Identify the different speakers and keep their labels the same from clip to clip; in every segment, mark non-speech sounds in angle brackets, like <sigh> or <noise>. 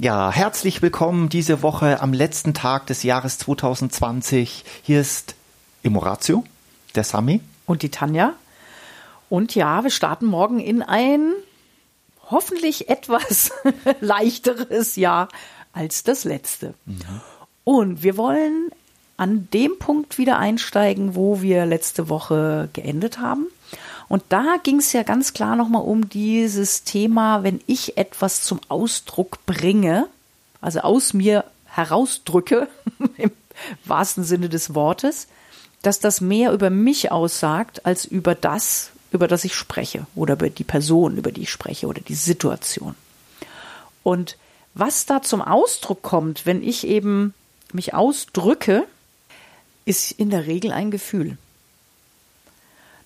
Speaker 1: Ja, herzlich willkommen diese Woche am letzten Tag des Jahres 2020. Hier ist Emoratio, der Sami.
Speaker 2: Und die Tanja. Und ja, wir starten morgen in ein hoffentlich etwas <laughs> leichteres Jahr als das letzte. Mhm. Und wir wollen an dem Punkt wieder einsteigen, wo wir letzte Woche geendet haben. Und da ging es ja ganz klar nochmal um dieses Thema, wenn ich etwas zum Ausdruck bringe, also aus mir herausdrücke, <laughs> im wahrsten Sinne des Wortes, dass das mehr über mich aussagt als über das, über das ich spreche oder über die Person, über die ich spreche oder die Situation. Und was da zum Ausdruck kommt, wenn ich eben mich ausdrücke, ist in der Regel ein Gefühl.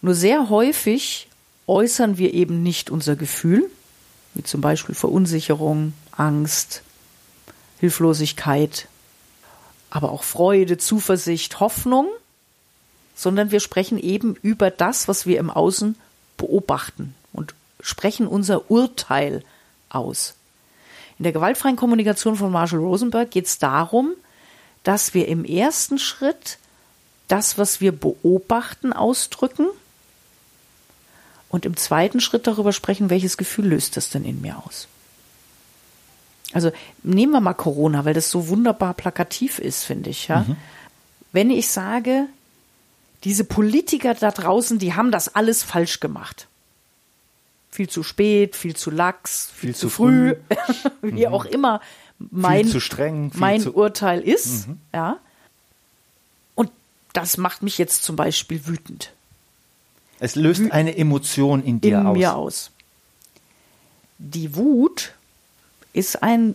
Speaker 2: Nur sehr häufig äußern wir eben nicht unser Gefühl, wie zum Beispiel Verunsicherung, Angst, Hilflosigkeit, aber auch Freude, Zuversicht, Hoffnung, sondern wir sprechen eben über das, was wir im Außen beobachten und sprechen unser Urteil aus. In der gewaltfreien Kommunikation von Marshall Rosenberg geht es darum, dass wir im ersten Schritt das, was wir beobachten, ausdrücken und im zweiten Schritt darüber sprechen, welches Gefühl löst das denn in mir aus. Also nehmen wir mal Corona, weil das so wunderbar plakativ ist, finde ich. Ja? Mhm. Wenn ich sage, diese Politiker da draußen, die haben das alles falsch gemacht. Viel zu spät, viel zu lax, viel, viel zu, früh, früh. <laughs> wie mhm. auch immer mein,
Speaker 1: viel zu streng, viel
Speaker 2: mein
Speaker 1: zu
Speaker 2: Urteil ist. Mhm. Ja. Und das macht mich jetzt zum Beispiel wütend.
Speaker 1: Es löst eine Emotion in dir
Speaker 2: in
Speaker 1: aus.
Speaker 2: mir aus. Die Wut ist ein,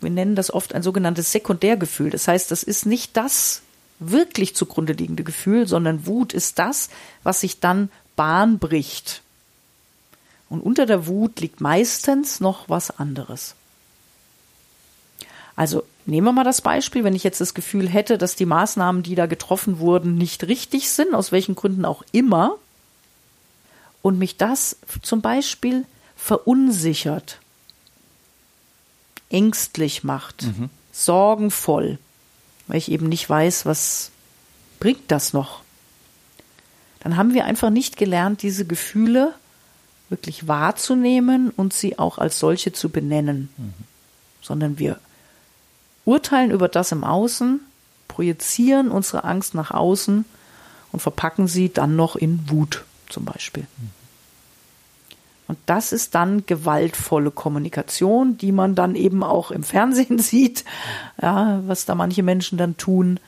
Speaker 2: wir nennen das oft ein sogenanntes Sekundärgefühl. Das heißt, das ist nicht das wirklich zugrunde liegende Gefühl, sondern Wut ist das, was sich dann Bahn bricht. Und unter der Wut liegt meistens noch was anderes. Also nehmen wir mal das Beispiel, wenn ich jetzt das Gefühl hätte, dass die Maßnahmen, die da getroffen wurden, nicht richtig sind, aus welchen Gründen auch immer, und mich das zum Beispiel verunsichert, ängstlich macht, mhm. sorgenvoll, weil ich eben nicht weiß, was bringt das noch. Dann haben wir einfach nicht gelernt, diese Gefühle wirklich wahrzunehmen und sie auch als solche zu benennen, mhm. sondern wir urteilen über das im Außen, projizieren unsere Angst nach außen und verpacken sie dann noch in Wut zum Beispiel. Und das ist dann gewaltvolle Kommunikation, die man dann eben auch im Fernsehen <laughs> sieht, ja, was da manche Menschen dann tun,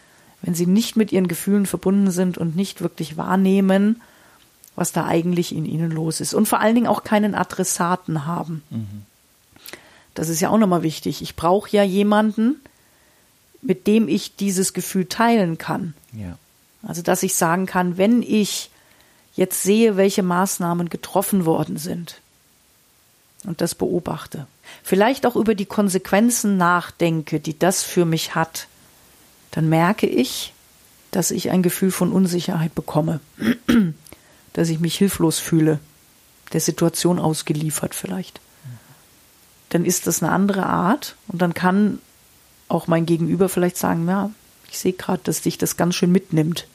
Speaker 2: wenn sie nicht mit ihren Gefühlen verbunden sind und nicht wirklich wahrnehmen, was da eigentlich in ihnen los ist. Und vor allen Dingen auch keinen Adressaten haben. Mhm. Das ist ja auch nochmal wichtig. Ich brauche ja jemanden, mit dem ich dieses Gefühl teilen kann. Ja. Also, dass ich sagen kann, wenn ich jetzt sehe, welche Maßnahmen getroffen worden sind und das beobachte. Vielleicht auch über die Konsequenzen nachdenke, die das für mich hat, dann merke ich, dass ich ein Gefühl von Unsicherheit bekomme, <clears throat> dass ich mich hilflos fühle, der Situation ausgeliefert vielleicht. Dann ist das eine andere Art und dann kann auch mein Gegenüber vielleicht sagen, ja, ich sehe gerade, dass dich das ganz schön mitnimmt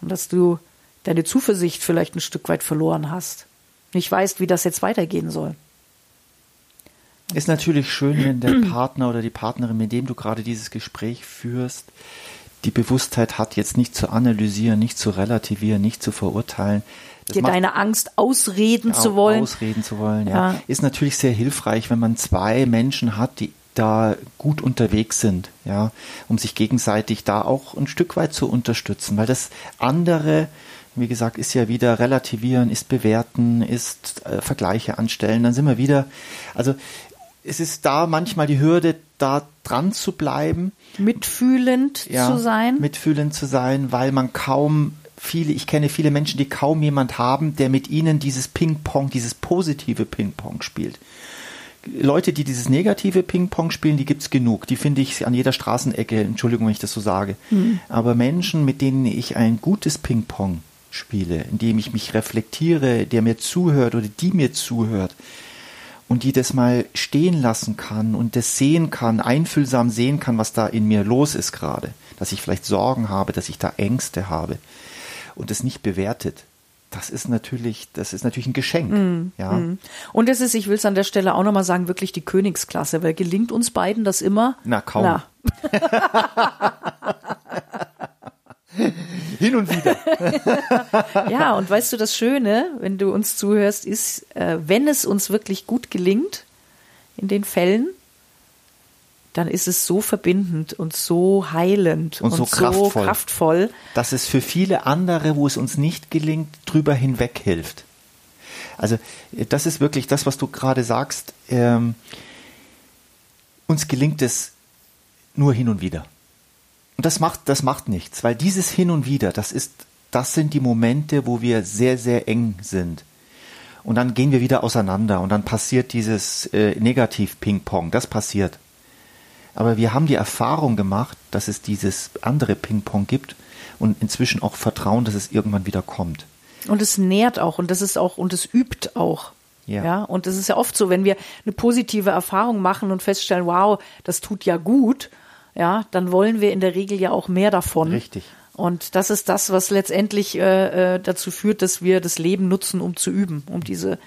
Speaker 2: und dass du deine Zuversicht vielleicht ein Stück weit verloren hast. Nicht weißt, wie das jetzt weitergehen soll.
Speaker 1: Ist natürlich schön, wenn der Partner oder die Partnerin, mit dem du gerade dieses Gespräch führst, die Bewusstheit hat, jetzt nicht zu analysieren, nicht zu relativieren, nicht zu verurteilen.
Speaker 2: Das Dir deine Angst ausreden zu wollen.
Speaker 1: Ausreden zu wollen, ja. ja. Ist natürlich sehr hilfreich, wenn man zwei Menschen hat, die da gut unterwegs sind, ja, um sich gegenseitig da auch ein Stück weit zu unterstützen, weil das andere wie gesagt, ist ja wieder relativieren, ist bewerten, ist äh, Vergleiche anstellen. Dann sind wir wieder, also es ist da manchmal die Hürde, da dran zu bleiben.
Speaker 2: Mitfühlend ja, zu sein.
Speaker 1: Mitfühlend zu sein, weil man kaum viele, ich kenne viele Menschen, die kaum jemand haben, der mit ihnen dieses Ping-Pong, dieses positive Ping-Pong spielt. Leute, die dieses negative Ping-Pong spielen, die gibt's genug. Die finde ich an jeder Straßenecke, Entschuldigung, wenn ich das so sage. Mhm. Aber Menschen, mit denen ich ein gutes Ping-Pong spiele, indem ich mich reflektiere, der mir zuhört oder die mir zuhört und die das mal stehen lassen kann und das sehen kann, einfühlsam sehen kann, was da in mir los ist gerade, dass ich vielleicht Sorgen habe, dass ich da Ängste habe und es nicht bewertet. Das ist natürlich, das ist natürlich ein Geschenk. Mm, ja. Mm.
Speaker 2: Und es ist, ich will es an der Stelle auch nochmal sagen, wirklich die Königsklasse, weil gelingt uns beiden das immer?
Speaker 1: Na, kaum. Na. <laughs> Hin und wieder. <laughs>
Speaker 2: ja, und weißt du, das Schöne, wenn du uns zuhörst, ist, äh, wenn es uns wirklich gut gelingt, in den Fällen, dann ist es so verbindend und so heilend
Speaker 1: und, und so, kraftvoll, so kraftvoll, dass es für viele andere, wo es uns nicht gelingt, drüber hinweg hilft. Also das ist wirklich das, was du gerade sagst. Ähm, uns gelingt es nur hin und wieder. Und das macht, das macht nichts, weil dieses Hin und Wieder, das ist, das sind die Momente, wo wir sehr, sehr eng sind. Und dann gehen wir wieder auseinander und dann passiert dieses äh, Negativ-Ping-Pong, das passiert. Aber wir haben die Erfahrung gemacht, dass es dieses andere Ping-Pong gibt und inzwischen auch Vertrauen, dass es irgendwann wieder kommt.
Speaker 2: Und es nährt auch und das ist auch und es übt auch. Ja. ja. Und es ist ja oft so, wenn wir eine positive Erfahrung machen und feststellen, wow, das tut ja gut, ja, dann wollen wir in der Regel ja auch mehr davon.
Speaker 1: Richtig.
Speaker 2: Und das ist das, was letztendlich äh, äh dazu führt, dass wir das Leben nutzen, um zu üben, um diese,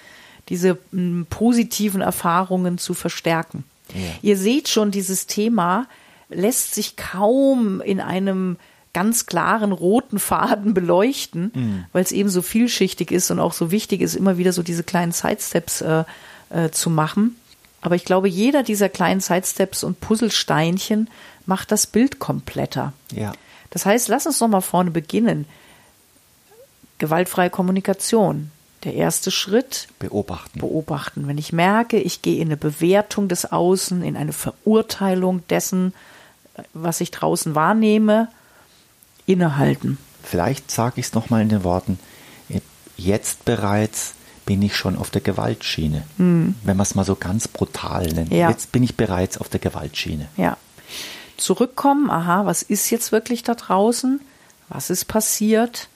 Speaker 2: diese m, positiven Erfahrungen zu verstärken. Ja. Ihr seht schon, dieses Thema lässt sich kaum in einem ganz klaren roten Faden beleuchten, mhm. weil es eben so vielschichtig ist und auch so wichtig ist, immer wieder so diese kleinen Sidesteps äh, äh, zu machen. Aber ich glaube, jeder dieser kleinen Sidesteps und Puzzlesteinchen macht das Bild kompletter.
Speaker 1: Ja.
Speaker 2: Das heißt, lass uns noch mal vorne beginnen. Gewaltfreie Kommunikation. Der erste Schritt.
Speaker 1: Beobachten.
Speaker 2: Beobachten. Wenn ich merke, ich gehe in eine Bewertung des Außen, in eine Verurteilung dessen, was ich draußen wahrnehme, innehalten.
Speaker 1: Vielleicht sage ich es nochmal in den Worten. Jetzt bereits bin ich schon auf der Gewaltschiene. Mhm. Wenn man es mal so ganz brutal nennt. Ja. Jetzt bin ich bereits auf der Gewaltschiene.
Speaker 2: Ja. Zurückkommen, aha, was ist jetzt wirklich da draußen? Was ist passiert?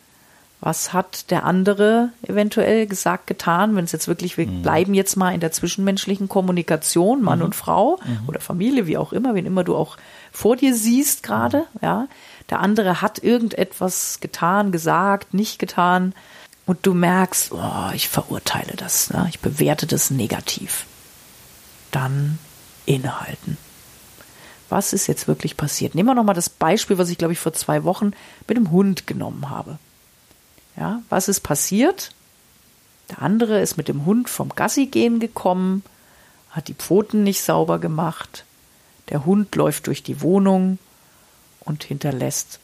Speaker 2: Was hat der andere eventuell gesagt, getan? Wenn es jetzt wirklich, wir mhm. bleiben jetzt mal in der zwischenmenschlichen Kommunikation, Mann mhm. und Frau mhm. oder Familie, wie auch immer, wen immer du auch vor dir siehst gerade, mhm. ja. Der andere hat irgendetwas getan, gesagt, nicht getan und du merkst, oh, ich verurteile das, ne? ich bewerte das negativ, dann innehalten. Was ist jetzt wirklich passiert? Nehmen wir nochmal das Beispiel, was ich, glaube ich, vor zwei Wochen mit dem Hund genommen habe. Ja, was ist passiert? Der andere ist mit dem Hund vom Gassi gehen gekommen, hat die Pfoten nicht sauber gemacht. Der Hund läuft durch die Wohnung und hinterlässt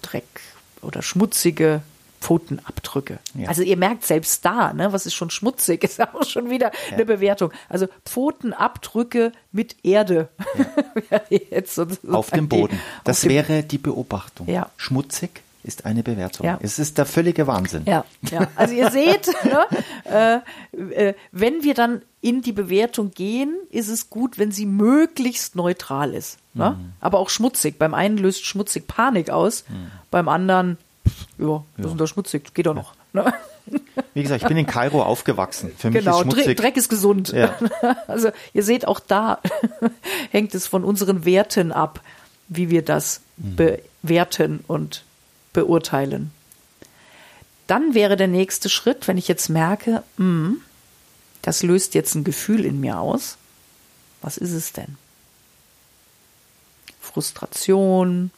Speaker 2: Dreck oder schmutzige Pfotenabdrücke. Ja. Also ihr merkt selbst da, ne, was ist schon schmutzig, <laughs> ist auch schon wieder ja. eine Bewertung. Also Pfotenabdrücke mit Erde.
Speaker 1: Ja. <laughs> Auf dem Boden. Das dem wäre die Beobachtung. Ja. Schmutzig ist eine Bewertung. Ja. Es ist der völlige Wahnsinn.
Speaker 2: Ja, ja. also ihr seht, <laughs> ne, äh, äh, wenn wir dann in die Bewertung gehen, ist es gut, wenn sie möglichst neutral ist. Ne? Mhm. Aber auch schmutzig. Beim einen löst schmutzig Panik aus, mhm. beim anderen ja, ja. sind da schmutzig, geht doch noch. Ne? <laughs>
Speaker 1: Wie gesagt, ich bin in Kairo aufgewachsen. Für mich genau, ist schmutzig.
Speaker 2: Dreck ist gesund. Ja. <laughs> Also ihr seht, auch da <laughs> hängt es von unseren Werten ab, wie wir das mhm. bewerten und beurteilen. Dann wäre der nächste Schritt, wenn ich jetzt merke, mh, hm, das löst jetzt ein Gefühl in mir aus. Was ist es denn? Frustration,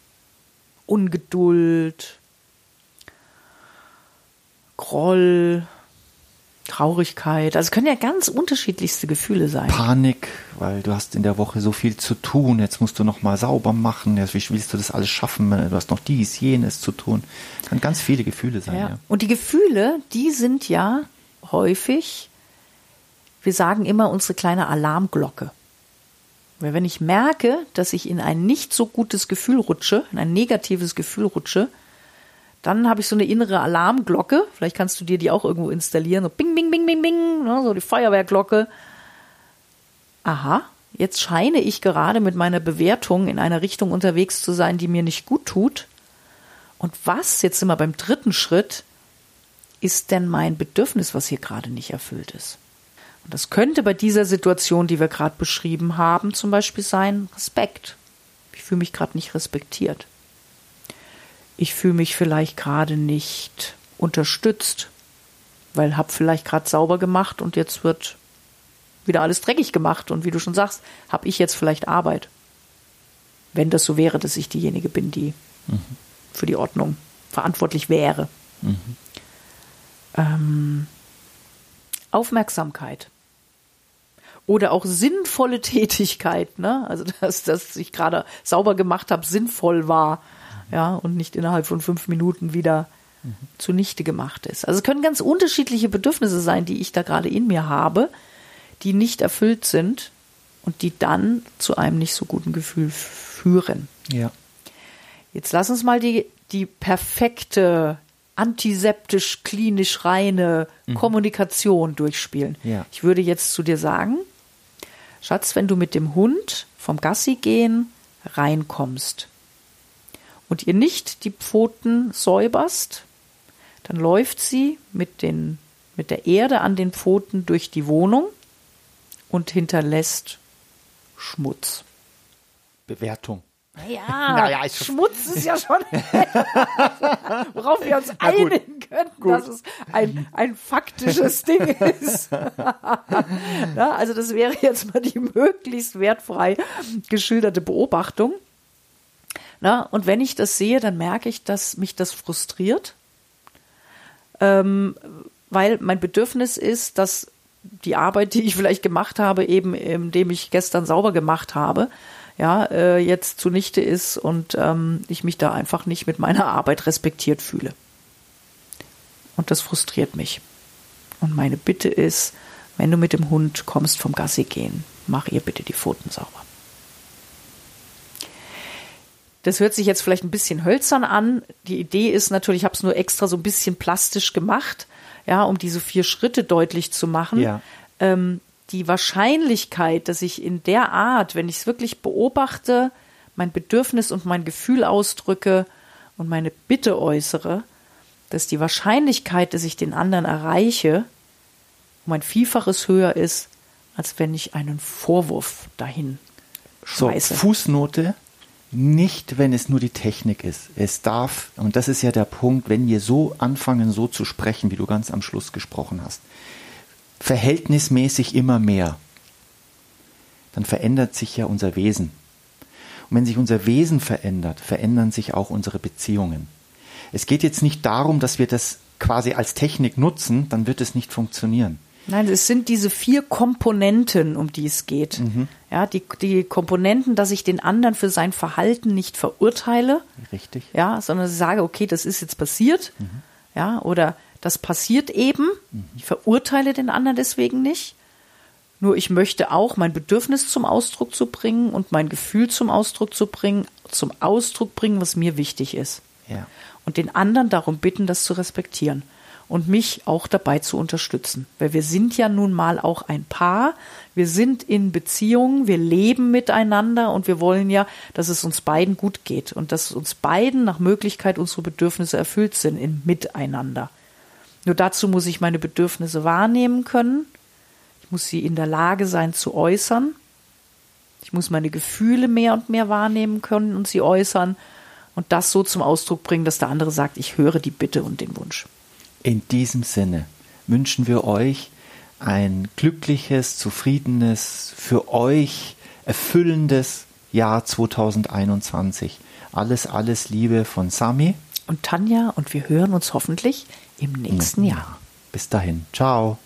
Speaker 2: Ungeduld, Groll, Traurigkeit. Also es können ja ganz unterschiedlichste Gefühle sein.
Speaker 1: Panik, weil du hast in der Woche so viel zu tun. Jetzt musst du noch mal sauber machen. Wie willst du das alles schaffen? Du hast noch dies, jenes zu tun. Kann ganz viele Gefühle sein. Ja. ja.
Speaker 2: Und die Gefühle, die sind ja häufig, wir sagen immer unsere kleine Alarmglocke. Weil wenn ich merke, dass ich in ein nicht so gutes Gefühl rutsche, in ein negatives Gefühl rutsche, dann habe ich so eine innere Alarmglocke. Vielleicht kannst du dir die auch irgendwo installieren. So bing, bing, bing, bing, bing. Ne, so die Feuerwehrglocke. Aha, jetzt scheine ich gerade mit meiner Bewertung in einer Richtung unterwegs zu sein, die mir nicht gut tut. Und was, jetzt sind wir beim dritten Schritt, ist denn mein Bedürfnis, was hier gerade nicht erfüllt ist? Und das könnte bei dieser Situation, die wir gerade beschrieben haben, zum Beispiel sein, Respekt. Ich fühle mich gerade nicht respektiert. Ich fühle mich vielleicht gerade nicht unterstützt, weil habe vielleicht gerade sauber gemacht und jetzt wird wieder alles dreckig gemacht und wie du schon sagst, habe ich jetzt vielleicht Arbeit. Wenn das so wäre, dass ich diejenige bin, die mhm. für die Ordnung verantwortlich wäre. Mhm. Ähm, Aufmerksamkeit oder auch sinnvolle <laughs> Tätigkeit, ne? Also dass, dass ich gerade sauber gemacht habe, sinnvoll war, ja, und nicht innerhalb von fünf Minuten wieder mhm. zunichte gemacht ist. Also es können ganz unterschiedliche Bedürfnisse sein, die ich da gerade in mir habe, die nicht erfüllt sind und die dann zu einem nicht so guten Gefühl führen.
Speaker 1: Ja.
Speaker 2: Jetzt lass uns mal die, die perfekte antiseptisch, klinisch reine mhm. Kommunikation durchspielen.
Speaker 1: Ja.
Speaker 2: Ich würde jetzt zu dir sagen, Schatz, wenn du mit dem Hund vom Gassi gehen reinkommst und ihr nicht die Pfoten säuberst, dann läuft sie mit, den, mit der Erde an den Pfoten durch die Wohnung und hinterlässt Schmutz.
Speaker 1: Bewertung.
Speaker 2: Naja, <laughs> naja Schmutz ist ja schon, <laughs> worauf wir uns einigen können, gut. dass es ein, ein faktisches <laughs> Ding ist. Na, also das wäre jetzt mal die möglichst wertfrei geschilderte Beobachtung. Na, und wenn ich das sehe, dann merke ich, dass mich das frustriert, ähm, weil mein Bedürfnis ist, dass die Arbeit, die ich vielleicht gemacht habe, eben indem ich gestern sauber gemacht habe, ja, äh, jetzt zunichte ist und ähm, ich mich da einfach nicht mit meiner Arbeit respektiert fühle. Und das frustriert mich. Und meine Bitte ist, wenn du mit dem Hund kommst vom Gassi gehen, mach ihr bitte die Pfoten sauber. Das hört sich jetzt vielleicht ein bisschen hölzern an. Die Idee ist natürlich, ich habe es nur extra so ein bisschen plastisch gemacht, ja, um diese vier Schritte deutlich zu machen.
Speaker 1: Ja.
Speaker 2: Ähm, die Wahrscheinlichkeit, dass ich in der Art, wenn ich es wirklich beobachte, mein Bedürfnis und mein Gefühl ausdrücke und meine Bitte äußere, dass die Wahrscheinlichkeit, dass ich den anderen erreiche, um ein Vielfaches höher ist, als wenn ich einen Vorwurf dahin schmeiße.
Speaker 1: So, Fußnote, nicht, wenn es nur die Technik ist. Es darf, und das ist ja der Punkt, wenn wir so anfangen, so zu sprechen, wie du ganz am Schluss gesprochen hast, verhältnismäßig immer mehr, dann verändert sich ja unser Wesen. Und wenn sich unser Wesen verändert, verändern sich auch unsere Beziehungen. Es geht jetzt nicht darum, dass wir das quasi als Technik nutzen, dann wird es nicht funktionieren.
Speaker 2: Nein, es sind diese vier Komponenten, um die es geht. Mhm. Ja, die, die Komponenten, dass ich den anderen für sein Verhalten nicht verurteile.
Speaker 1: Richtig.
Speaker 2: Ja, sondern sage, okay, das ist jetzt passiert. Mhm. Ja, oder das passiert eben. Ich verurteile den anderen deswegen nicht. Nur ich möchte auch mein Bedürfnis zum Ausdruck zu bringen und mein Gefühl zum Ausdruck zu bringen, zum Ausdruck bringen, was mir wichtig ist.
Speaker 1: Ja.
Speaker 2: Und den anderen darum bitten, das zu respektieren und mich auch dabei zu unterstützen. Weil wir sind ja nun mal auch ein Paar. Wir sind in Beziehungen, wir leben miteinander und wir wollen ja, dass es uns beiden gut geht und dass uns beiden nach Möglichkeit unsere Bedürfnisse erfüllt sind im Miteinander. Nur dazu muss ich meine Bedürfnisse wahrnehmen können. Ich muss sie in der Lage sein zu äußern. Ich muss meine Gefühle mehr und mehr wahrnehmen können und sie äußern und das so zum Ausdruck bringen, dass der andere sagt, ich höre die Bitte und den Wunsch.
Speaker 1: In diesem Sinne wünschen wir euch ein glückliches, zufriedenes, für euch erfüllendes Jahr 2021. Alles, alles Liebe von Sami
Speaker 2: und Tanja und wir hören uns hoffentlich im nächsten Jahr.
Speaker 1: Bis dahin. Ciao.